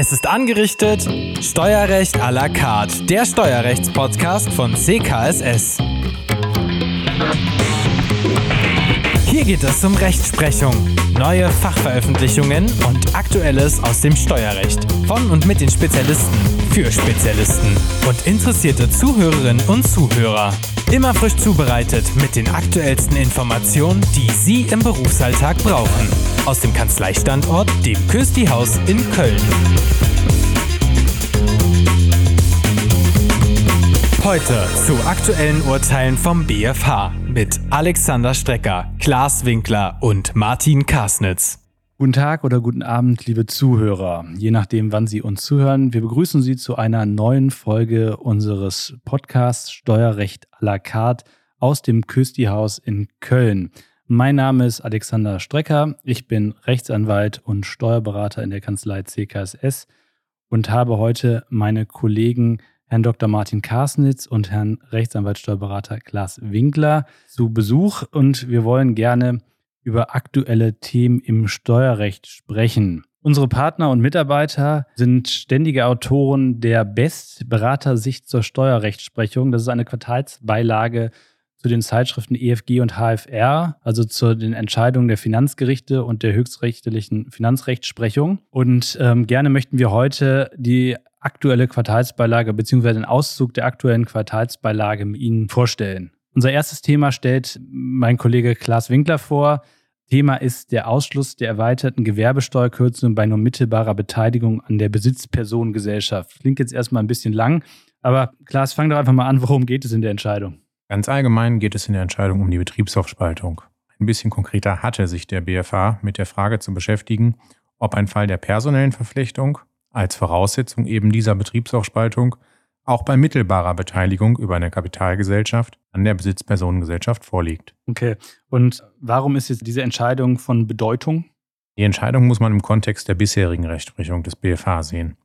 Es ist angerichtet. Steuerrecht à la carte, der Steuerrechtspodcast von CKSS. Hier geht es um Rechtsprechung, neue Fachveröffentlichungen und Aktuelles aus dem Steuerrecht. Von und mit den Spezialisten für Spezialisten und interessierte Zuhörerinnen und Zuhörer. Immer frisch zubereitet mit den aktuellsten Informationen, die Sie im Berufsalltag brauchen. Aus dem Kanzleistandort, dem Kösti-Haus in Köln. Heute zu aktuellen Urteilen vom BFH mit Alexander Strecker, Klaas Winkler und Martin Kasnitz. Guten Tag oder guten Abend, liebe Zuhörer, je nachdem, wann Sie uns zuhören. Wir begrüßen Sie zu einer neuen Folge unseres Podcasts Steuerrecht à la carte aus dem Küsti-Haus in Köln. Mein Name ist Alexander Strecker. Ich bin Rechtsanwalt und Steuerberater in der Kanzlei CKSS und habe heute meine Kollegen Herrn Dr. Martin Karsnitz und Herrn Rechtsanwalt Steuerberater Klaas Winkler zu Besuch und wir wollen gerne über aktuelle Themen im Steuerrecht sprechen. Unsere Partner und Mitarbeiter sind ständige Autoren der Best Beratersicht zur Steuerrechtsprechung. Das ist eine Quartalsbeilage zu den Zeitschriften EFG und HFR, also zu den Entscheidungen der Finanzgerichte und der höchstrichterlichen Finanzrechtsprechung. Und ähm, gerne möchten wir heute die aktuelle Quartalsbeilage bzw. den Auszug der aktuellen Quartalsbeilage Ihnen vorstellen. Unser erstes Thema stellt mein Kollege Klaas Winkler vor. Thema ist der Ausschluss der erweiterten Gewerbesteuerkürzung bei nur mittelbarer Beteiligung an der Besitzpersonengesellschaft. Klingt jetzt erstmal ein bisschen lang, aber Klaas, fang doch einfach mal an, worum geht es in der Entscheidung? Ganz allgemein geht es in der Entscheidung um die Betriebsaufspaltung. Ein bisschen konkreter hatte sich der BFH mit der Frage zu beschäftigen, ob ein Fall der personellen Verflechtung als Voraussetzung eben dieser Betriebsaufspaltung auch bei mittelbarer Beteiligung über eine Kapitalgesellschaft an der Besitzpersonengesellschaft vorliegt. Okay. Und warum ist jetzt diese Entscheidung von Bedeutung? Die Entscheidung muss man im Kontext der bisherigen Rechtsprechung des BFH sehen.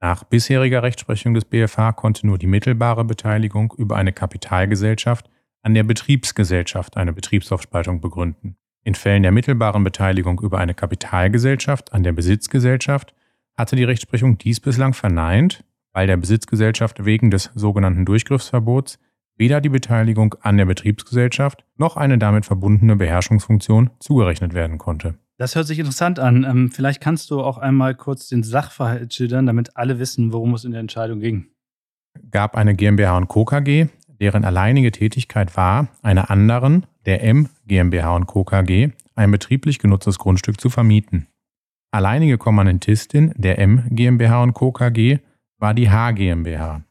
Nach bisheriger Rechtsprechung des BFH konnte nur die mittelbare Beteiligung über eine Kapitalgesellschaft an der Betriebsgesellschaft eine Betriebsaufspaltung begründen. In Fällen der mittelbaren Beteiligung über eine Kapitalgesellschaft an der Besitzgesellschaft hatte die Rechtsprechung dies bislang verneint weil der Besitzgesellschaft wegen des sogenannten Durchgriffsverbots weder die Beteiligung an der Betriebsgesellschaft noch eine damit verbundene Beherrschungsfunktion zugerechnet werden konnte. Das hört sich interessant an. Ähm, vielleicht kannst du auch einmal kurz den Sachverhalt schildern, damit alle wissen, worum es in der Entscheidung ging. Gab eine GmbH und Co. KG, deren alleinige Tätigkeit war, einer anderen, der M GmbH und Co. KG, ein betrieblich genutztes Grundstück zu vermieten. Alleinige Kommandintistin der M GmbH und Co. KG war die H GmbH,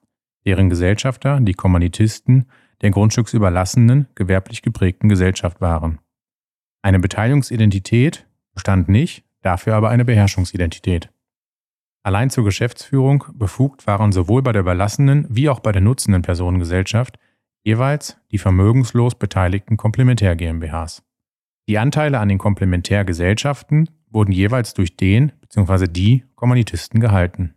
deren Gesellschafter die Kommanditisten der grundstücksüberlassenen, gewerblich geprägten Gesellschaft waren. Eine Beteiligungsidentität bestand nicht, dafür aber eine Beherrschungsidentität. Allein zur Geschäftsführung befugt waren sowohl bei der überlassenen wie auch bei der nutzenden Personengesellschaft jeweils die vermögenslos beteiligten Komplementär GmbHs. Die Anteile an den Komplementärgesellschaften wurden jeweils durch den bzw. die Kommanditisten gehalten.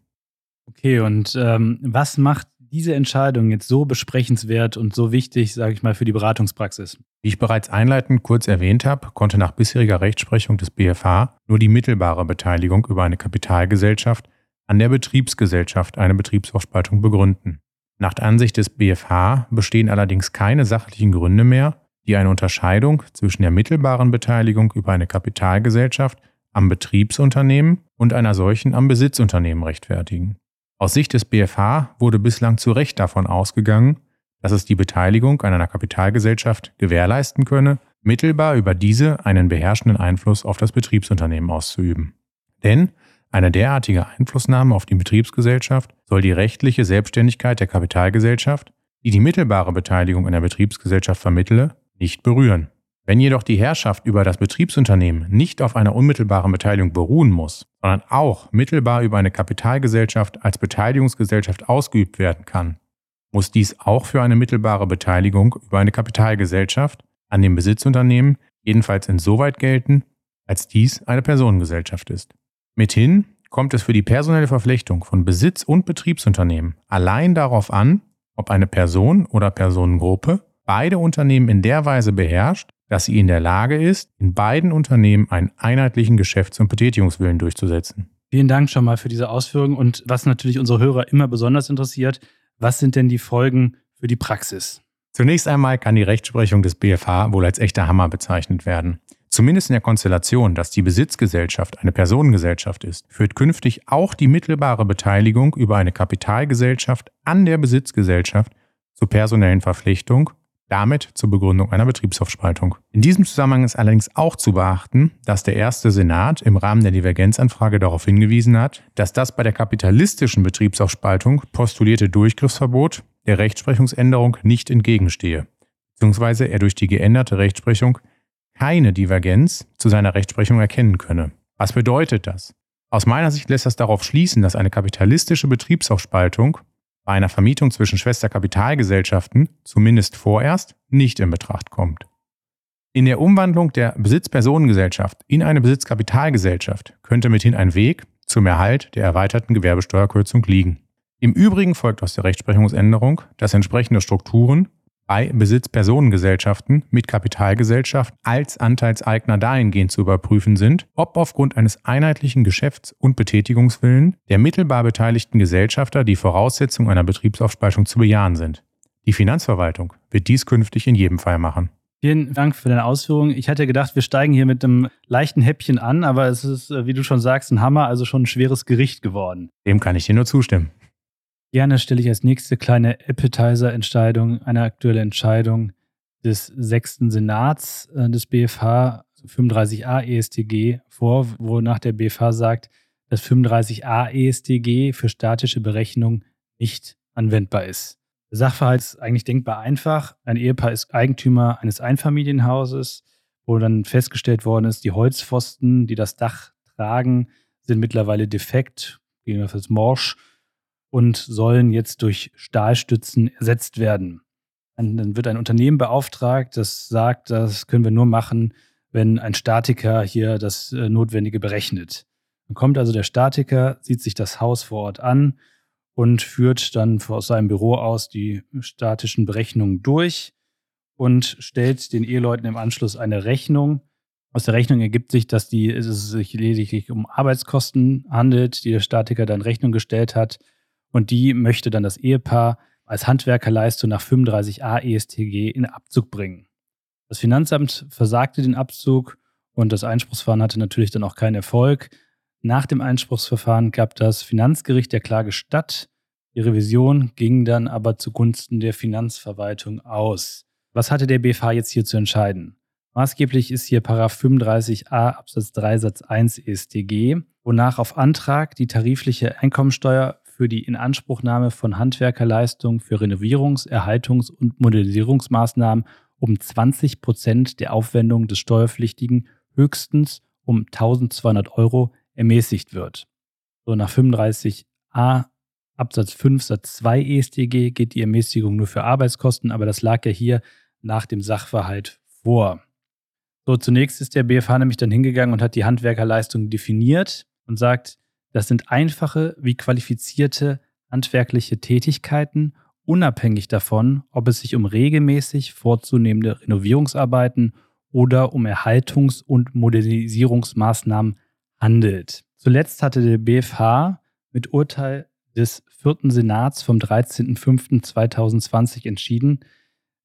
Okay, und ähm, was macht diese Entscheidung jetzt so besprechenswert und so wichtig, sage ich mal, für die Beratungspraxis? Wie ich bereits einleitend kurz erwähnt habe, konnte nach bisheriger Rechtsprechung des BFH nur die mittelbare Beteiligung über eine Kapitalgesellschaft an der Betriebsgesellschaft eine Betriebsaufspaltung begründen. Nach Ansicht des BFH bestehen allerdings keine sachlichen Gründe mehr, die eine Unterscheidung zwischen der mittelbaren Beteiligung über eine Kapitalgesellschaft am Betriebsunternehmen und einer solchen am Besitzunternehmen rechtfertigen. Aus Sicht des BFH wurde bislang zu Recht davon ausgegangen, dass es die Beteiligung an einer Kapitalgesellschaft gewährleisten könne, mittelbar über diese einen beherrschenden Einfluss auf das Betriebsunternehmen auszuüben. Denn eine derartige Einflussnahme auf die Betriebsgesellschaft soll die rechtliche Selbstständigkeit der Kapitalgesellschaft, die die mittelbare Beteiligung an der Betriebsgesellschaft vermittle, nicht berühren. Wenn jedoch die Herrschaft über das Betriebsunternehmen nicht auf einer unmittelbaren Beteiligung beruhen muss, sondern auch mittelbar über eine Kapitalgesellschaft als Beteiligungsgesellschaft ausgeübt werden kann, muss dies auch für eine mittelbare Beteiligung über eine Kapitalgesellschaft an dem Besitzunternehmen jedenfalls insoweit gelten, als dies eine Personengesellschaft ist. Mithin kommt es für die personelle Verflechtung von Besitz- und Betriebsunternehmen allein darauf an, ob eine Person oder Personengruppe beide Unternehmen in der Weise beherrscht, dass sie in der Lage ist, in beiden Unternehmen einen einheitlichen Geschäfts- und Betätigungswillen durchzusetzen. Vielen Dank schon mal für diese Ausführungen. Und was natürlich unsere Hörer immer besonders interessiert, was sind denn die Folgen für die Praxis? Zunächst einmal kann die Rechtsprechung des BFH wohl als echter Hammer bezeichnet werden. Zumindest in der Konstellation, dass die Besitzgesellschaft eine Personengesellschaft ist, führt künftig auch die mittelbare Beteiligung über eine Kapitalgesellschaft an der Besitzgesellschaft zur personellen Verpflichtung damit zur Begründung einer Betriebsaufspaltung. In diesem Zusammenhang ist allerdings auch zu beachten, dass der erste Senat im Rahmen der Divergenzanfrage darauf hingewiesen hat, dass das bei der kapitalistischen Betriebsaufspaltung postulierte Durchgriffsverbot der Rechtsprechungsänderung nicht entgegenstehe, beziehungsweise er durch die geänderte Rechtsprechung keine Divergenz zu seiner Rechtsprechung erkennen könne. Was bedeutet das? Aus meiner Sicht lässt das darauf schließen, dass eine kapitalistische Betriebsaufspaltung bei einer Vermietung zwischen Schwesterkapitalgesellschaften zumindest vorerst nicht in Betracht kommt. In der Umwandlung der Besitzpersonengesellschaft in eine Besitzkapitalgesellschaft könnte mithin ein Weg zum Erhalt der erweiterten Gewerbesteuerkürzung liegen. Im Übrigen folgt aus der Rechtsprechungsänderung, dass entsprechende Strukturen bei Besitzpersonengesellschaften mit Kapitalgesellschaft als Anteilseigner dahingehend zu überprüfen sind, ob aufgrund eines einheitlichen Geschäfts- und Betätigungswillen der mittelbar beteiligten Gesellschafter die Voraussetzungen einer Betriebsaufspaltung zu bejahen sind. Die Finanzverwaltung wird dies künftig in jedem Fall machen. Vielen Dank für deine Ausführungen. Ich hätte gedacht, wir steigen hier mit einem leichten Häppchen an, aber es ist, äh, wie du schon sagst, ein Hammer, also schon ein schweres Gericht geworden. Dem kann ich dir nur zustimmen. Gerne stelle ich als nächste kleine Appetizer-Entscheidung eine aktuelle Entscheidung des sechsten Senats äh, des BFH 35a ESTG vor, wonach der BFH sagt, dass 35a ESTG für statische Berechnung nicht anwendbar ist. Der Sachverhalt ist eigentlich denkbar einfach. Ein Ehepaar ist Eigentümer eines Einfamilienhauses, wo dann festgestellt worden ist, die Holzpfosten, die das Dach tragen, sind mittlerweile defekt, gegebenenfalls morsch und sollen jetzt durch Stahlstützen ersetzt werden. Dann wird ein Unternehmen beauftragt, das sagt, das können wir nur machen, wenn ein Statiker hier das äh, Notwendige berechnet. Dann kommt also der Statiker, sieht sich das Haus vor Ort an und führt dann aus seinem Büro aus die statischen Berechnungen durch und stellt den Eheleuten im Anschluss eine Rechnung. Aus der Rechnung ergibt sich, dass die, es sich lediglich um Arbeitskosten handelt, die der Statiker dann Rechnung gestellt hat und die möchte dann das Ehepaar als Handwerkerleistung nach 35a ESTG in Abzug bringen. Das Finanzamt versagte den Abzug und das Einspruchsverfahren hatte natürlich dann auch keinen Erfolg. Nach dem Einspruchsverfahren gab das Finanzgericht der Klage statt. Die Revision ging dann aber zugunsten der Finanzverwaltung aus. Was hatte der BFH jetzt hier zu entscheiden? Maßgeblich ist hier 35a Absatz 3 Satz 1 EStG, wonach auf Antrag die tarifliche Einkommensteuer für die Inanspruchnahme von Handwerkerleistungen für Renovierungs-, Erhaltungs- und Modernisierungsmaßnahmen um 20 Prozent der Aufwendungen des Steuerpflichtigen höchstens um 1200 Euro ermäßigt wird. So nach 35a Absatz 5 Satz 2 EStG geht die Ermäßigung nur für Arbeitskosten, aber das lag ja hier nach dem Sachverhalt vor. So, zunächst ist der BFH nämlich dann hingegangen und hat die Handwerkerleistung definiert und sagt, das sind einfache wie qualifizierte handwerkliche Tätigkeiten, unabhängig davon, ob es sich um regelmäßig vorzunehmende Renovierungsarbeiten oder um Erhaltungs- und Modernisierungsmaßnahmen handelt. Zuletzt hatte der BFH mit Urteil des vierten Senats vom 13.05.2020 entschieden,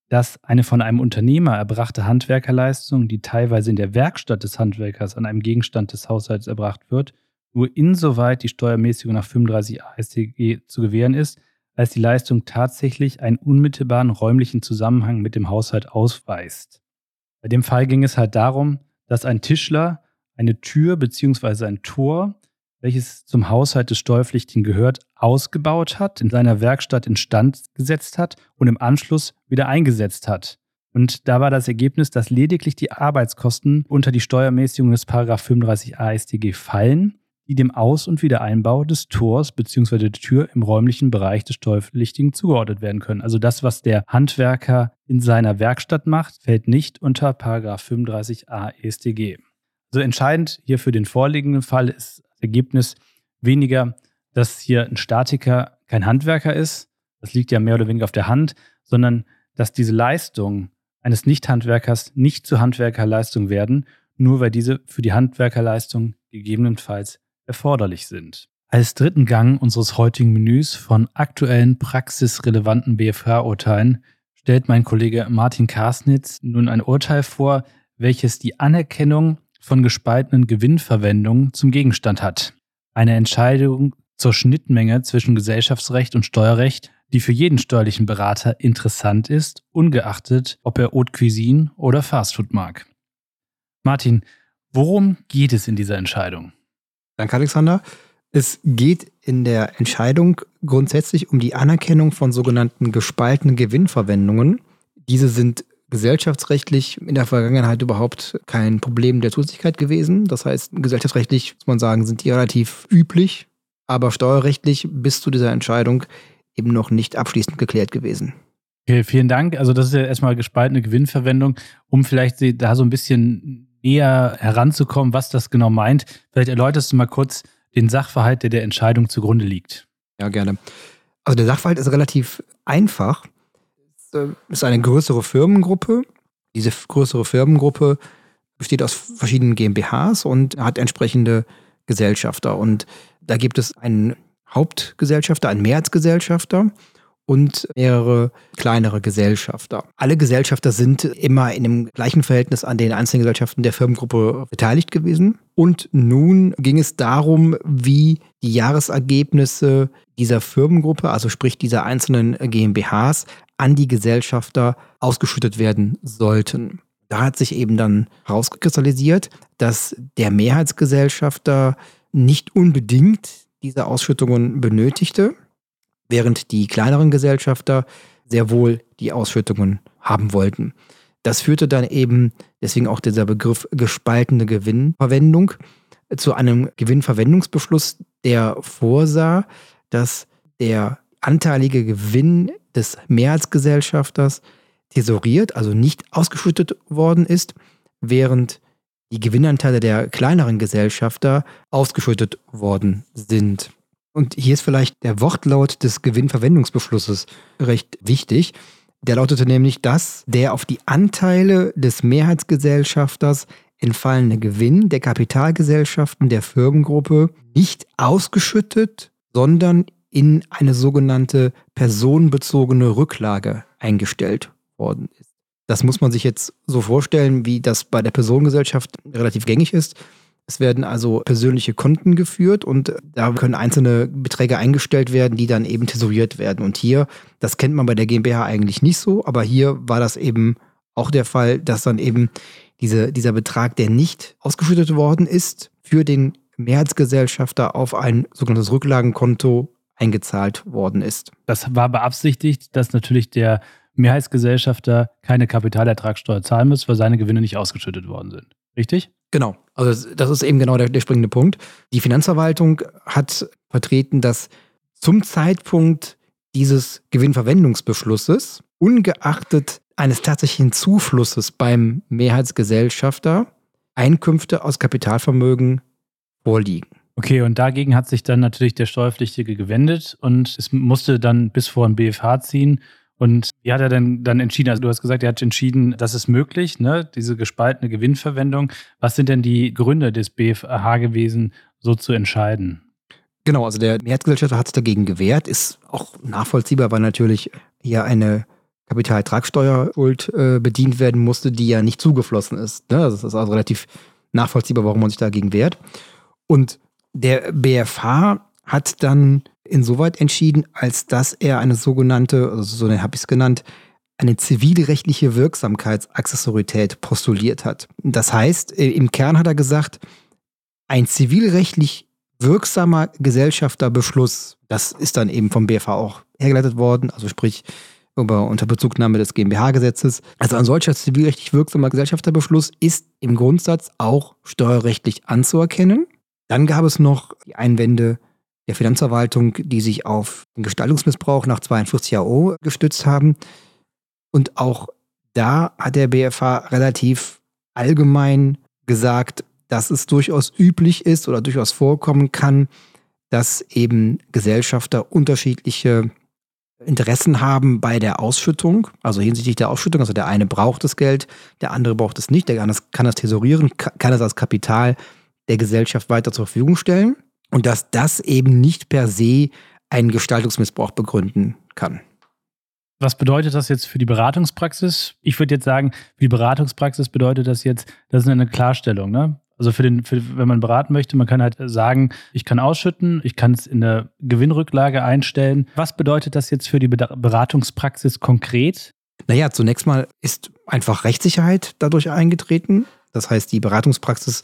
dass eine von einem Unternehmer erbrachte Handwerkerleistung, die teilweise in der Werkstatt des Handwerkers an einem Gegenstand des Haushalts erbracht wird, nur insoweit die Steuermäßigung nach 35 AStG zu gewähren ist, als die Leistung tatsächlich einen unmittelbaren räumlichen Zusammenhang mit dem Haushalt ausweist. Bei dem Fall ging es halt darum, dass ein Tischler eine Tür bzw. ein Tor, welches zum Haushalt des Steuerpflichtigen gehört, ausgebaut hat, in seiner Werkstatt instand gesetzt hat und im Anschluss wieder eingesetzt hat. Und da war das Ergebnis, dass lediglich die Arbeitskosten unter die Steuermäßigung des 35 AStG fallen die dem Aus- und Wiedereinbau des Tors bzw. der Tür im räumlichen Bereich des Steuerpflichtigen zugeordnet werden können. Also das, was der Handwerker in seiner Werkstatt macht, fällt nicht unter 35a EStG. Also entscheidend hier für den vorliegenden Fall ist das Ergebnis weniger, dass hier ein Statiker kein Handwerker ist, das liegt ja mehr oder weniger auf der Hand, sondern dass diese Leistungen eines Nicht-Handwerkers nicht zu Handwerkerleistung werden, nur weil diese für die Handwerkerleistung gegebenenfalls erforderlich sind. Als dritten Gang unseres heutigen Menüs von aktuellen praxisrelevanten BFH-Urteilen stellt mein Kollege Martin Karsnitz nun ein Urteil vor, welches die Anerkennung von gespaltenen Gewinnverwendungen zum Gegenstand hat. Eine Entscheidung zur Schnittmenge zwischen Gesellschaftsrecht und Steuerrecht, die für jeden steuerlichen Berater interessant ist, ungeachtet, ob er Haute Cuisine oder Fastfood mag. Martin, worum geht es in dieser Entscheidung? Danke, Alexander. Es geht in der Entscheidung grundsätzlich um die Anerkennung von sogenannten gespaltenen Gewinnverwendungen. Diese sind gesellschaftsrechtlich in der Vergangenheit überhaupt kein Problem der Zusätzlichkeit gewesen. Das heißt, gesellschaftsrechtlich muss man sagen, sind die relativ üblich, aber steuerrechtlich bis zu dieser Entscheidung eben noch nicht abschließend geklärt gewesen. Okay, vielen Dank. Also das ist ja erstmal gespaltene Gewinnverwendung, um vielleicht da so ein bisschen näher heranzukommen, was das genau meint. Vielleicht erläuterst du mal kurz den Sachverhalt, der der Entscheidung zugrunde liegt. Ja, gerne. Also der Sachverhalt ist relativ einfach. Es äh, ist eine größere Firmengruppe. Diese größere Firmengruppe besteht aus verschiedenen GmbHs und hat entsprechende Gesellschafter. Und da gibt es einen Hauptgesellschafter, einen Mehrheitsgesellschafter und mehrere kleinere Gesellschafter. Alle Gesellschafter sind immer in dem gleichen Verhältnis an den einzelnen Gesellschaften der Firmengruppe beteiligt gewesen. Und nun ging es darum, wie die Jahresergebnisse dieser Firmengruppe, also sprich dieser einzelnen GmbHs, an die Gesellschafter ausgeschüttet werden sollten. Da hat sich eben dann herauskristallisiert, dass der Mehrheitsgesellschafter nicht unbedingt diese Ausschüttungen benötigte, während die kleineren Gesellschafter sehr wohl die Ausschüttungen haben wollten. Das führte dann eben, deswegen auch dieser Begriff gespaltene Gewinnverwendung, zu einem Gewinnverwendungsbeschluss, der vorsah, dass der anteilige Gewinn des Mehrheitsgesellschafters tesoriert, also nicht ausgeschüttet worden ist, während die Gewinnanteile der kleineren Gesellschafter ausgeschüttet worden sind. Und hier ist vielleicht der Wortlaut des Gewinnverwendungsbeschlusses recht wichtig. Der lautete nämlich, dass der auf die Anteile des Mehrheitsgesellschafters entfallene Gewinn der Kapitalgesellschaften der Firmengruppe nicht ausgeschüttet, sondern in eine sogenannte personenbezogene Rücklage eingestellt worden ist. Das muss man sich jetzt so vorstellen, wie das bei der Personengesellschaft relativ gängig ist. Es werden also persönliche Konten geführt und da können einzelne Beträge eingestellt werden, die dann eben tesoriert werden. Und hier, das kennt man bei der GmbH eigentlich nicht so, aber hier war das eben auch der Fall, dass dann eben diese, dieser Betrag, der nicht ausgeschüttet worden ist, für den Mehrheitsgesellschafter auf ein sogenanntes Rücklagenkonto eingezahlt worden ist. Das war beabsichtigt, dass natürlich der Mehrheitsgesellschafter keine Kapitalertragssteuer zahlen muss, weil seine Gewinne nicht ausgeschüttet worden sind. Richtig? Genau. Also das ist eben genau der, der springende Punkt. Die Finanzverwaltung hat vertreten, dass zum Zeitpunkt dieses Gewinnverwendungsbeschlusses, ungeachtet eines tatsächlichen Zuflusses beim Mehrheitsgesellschafter, Einkünfte aus Kapitalvermögen vorliegen. Okay, und dagegen hat sich dann natürlich der Steuerpflichtige gewendet und es musste dann bis vor ein BFH ziehen und wie hat er denn dann entschieden? Also du hast gesagt, er hat entschieden, das ist möglich, ne? diese gespaltene Gewinnverwendung. Was sind denn die Gründe des BFH gewesen, so zu entscheiden? Genau, also der Mehrheitsgesellschafter hat sich dagegen gewehrt, ist auch nachvollziehbar, weil natürlich hier eine Kapitalertragssteuerschuld äh, bedient werden musste, die ja nicht zugeflossen ist. Ne? Das ist also relativ nachvollziehbar, warum man sich dagegen wehrt. Und der BFH hat dann insoweit entschieden, als dass er eine sogenannte, also so habe ich es genannt, eine zivilrechtliche Wirksamkeitsaccessorität postuliert hat. Das heißt, im Kern hat er gesagt, ein zivilrechtlich wirksamer Gesellschafterbeschluss, das ist dann eben vom BFH auch hergeleitet worden, also sprich über unter Bezugnahme des GmbH-Gesetzes. Also ein solcher zivilrechtlich wirksamer Gesellschafterbeschluss ist im Grundsatz auch steuerrechtlich anzuerkennen. Dann gab es noch die Einwände der Finanzverwaltung, die sich auf den Gestaltungsmissbrauch nach 42 AO gestützt haben. Und auch da hat der BFH relativ allgemein gesagt, dass es durchaus üblich ist oder durchaus vorkommen kann, dass eben Gesellschafter unterschiedliche Interessen haben bei der Ausschüttung, also hinsichtlich der Ausschüttung. Also der eine braucht das Geld, der andere braucht es nicht, der kann das, kann das tesorieren, kann das als Kapital der Gesellschaft weiter zur Verfügung stellen. Und dass das eben nicht per se einen Gestaltungsmissbrauch begründen kann. Was bedeutet das jetzt für die Beratungspraxis? Ich würde jetzt sagen, für die Beratungspraxis bedeutet das jetzt, das ist eine Klarstellung. Ne? Also für den, für, wenn man beraten möchte, man kann halt sagen, ich kann ausschütten, ich kann es in eine Gewinnrücklage einstellen. Was bedeutet das jetzt für die Beratungspraxis konkret? Naja, zunächst mal ist einfach Rechtssicherheit dadurch eingetreten. Das heißt, die Beratungspraxis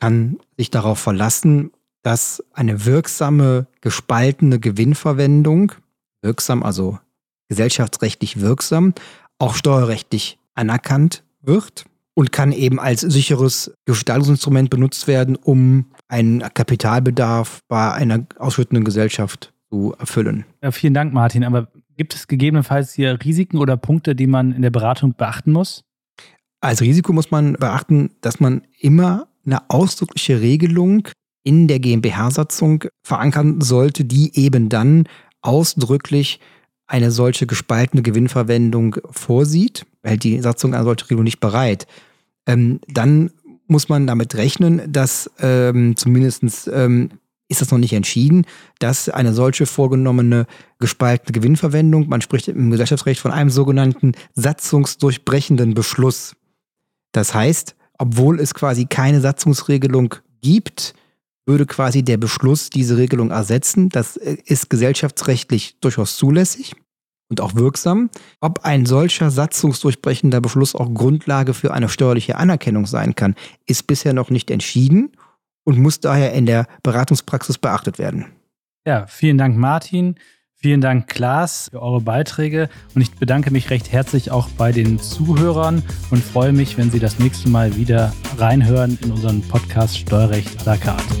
kann sich darauf verlassen, dass eine wirksame, gespaltene Gewinnverwendung, wirksam, also gesellschaftsrechtlich wirksam, auch steuerrechtlich anerkannt wird und kann eben als sicheres Gestaltungsinstrument benutzt werden, um einen Kapitalbedarf bei einer ausschüttenden Gesellschaft zu erfüllen. Ja, vielen Dank, Martin. Aber gibt es gegebenenfalls hier Risiken oder Punkte, die man in der Beratung beachten muss? Als Risiko muss man beachten, dass man immer eine ausdrückliche Regelung in der GmbH-Satzung verankern sollte, die eben dann ausdrücklich eine solche gespaltene Gewinnverwendung vorsieht, hält die Satzung eine solche Regelung nicht bereit, ähm, dann muss man damit rechnen, dass ähm, zumindest ähm, ist das noch nicht entschieden, dass eine solche vorgenommene gespaltene Gewinnverwendung, man spricht im Gesellschaftsrecht von einem sogenannten satzungsdurchbrechenden Beschluss. Das heißt, obwohl es quasi keine Satzungsregelung gibt, würde quasi der Beschluss diese Regelung ersetzen. Das äh, ist gesellschaftsrechtlich durchaus zulässig und auch wirksam. Ob ein solcher satzungsdurchbrechender Beschluss auch Grundlage für eine steuerliche Anerkennung sein kann, ist bisher noch nicht entschieden und muss daher in der Beratungspraxis beachtet werden. Ja, vielen Dank, Martin. Vielen Dank, Klaas, für eure Beiträge. Und ich bedanke mich recht herzlich auch bei den Zuhörern und freue mich, wenn Sie das nächste Mal wieder reinhören in unseren Podcast Steuerrecht à la carte.